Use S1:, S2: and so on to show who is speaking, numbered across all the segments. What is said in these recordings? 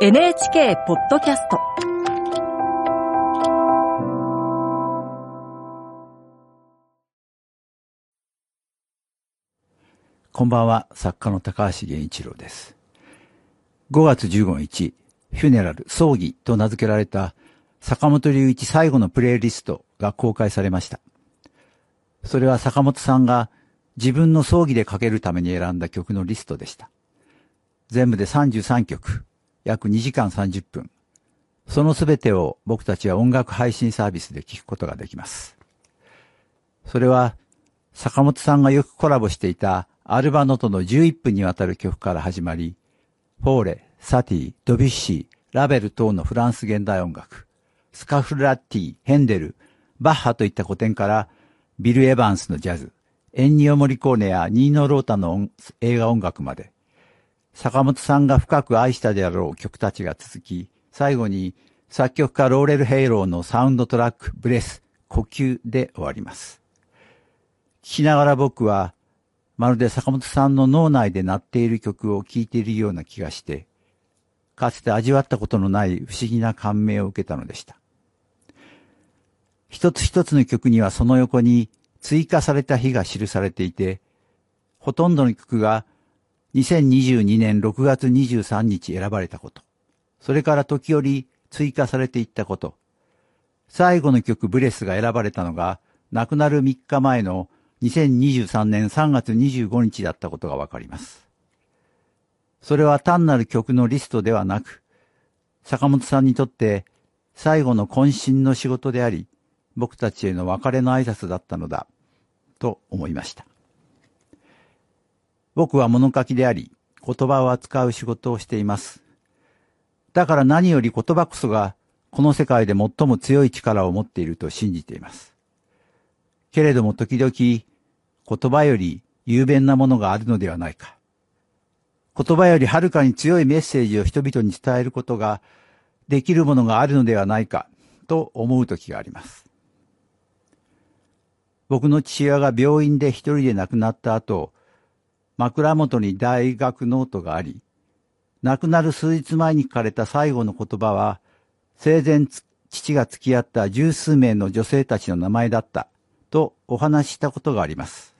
S1: NHK ポッドキャスト
S2: こんばんは、作家の高橋源一郎です。5月15日、フュネラル、葬儀と名付けられた坂本龍一最後のプレイリストが公開されました。それは坂本さんが自分の葬儀でかけるために選んだ曲のリストでした。全部で33曲、約2時間30分。そのすべてを僕たちは音楽配信サービスで聴くことができます。それは坂本さんがよくコラボしていたアルバノとの11分にわたる曲から始まり、フォーレ、サティ、ドビュッシー、ラベル等のフランス現代音楽、スカフラッティ、ヘンデル、バッハといった古典から、ビル・エヴァンスのジャズ、エンニオ・モリコーネやニーノ・ロータの映画音楽まで、坂本さんが深く愛したであろう曲たちが続き、最後に作曲家ローレル・ヘイローのサウンドトラック、ブレス、呼吸で終わります。聞きながら僕は、まるで坂本さんの脳内で鳴っている曲を聴いているような気がして、かつて味わったことのない不思議な感銘を受けたのでした。一つ一つの曲にはその横に追加された日が記されていて、ほとんどの曲が2022年6月23日選ばれたこと、それから時折追加されていったこと、最後の曲ブレスが選ばれたのが亡くなる3日前の2023年3月25日だったことがわかります。それは単なる曲のリストではなく、坂本さんにとって最後の渾身の仕事であり、僕たちへの別れの挨拶だったのだ、と思いました。僕は物書きであり、言葉を扱う仕事をしています。だから何より言葉こそが、この世界で最も強い力を持っていると信じています。けれども時々、言葉より雄弁なものがあるのではないか。言葉よりはるかに強いメッセージを人々に伝えることができるものがあるのではないかと思う時があります。僕の父親が病院で一人で亡くなった後、枕元に大学ノートがあり、亡くなる数日前に書かれた最後の言葉は、生前父が付き合った十数名の女性たちの名前だったとお話ししたことがあります。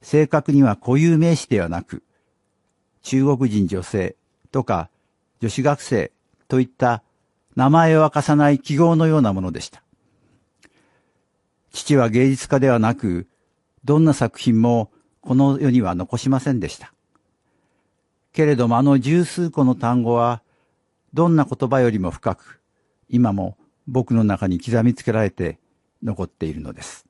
S2: 正確には固有名詞ではなく、中国人女性とか女子学生といった名前を明かさない記号のようなものでした。父は芸術家ではなく、どんな作品もこの世には残しませんでした。けれどもあの十数個の単語は、どんな言葉よりも深く、今も僕の中に刻みつけられて残っているのです。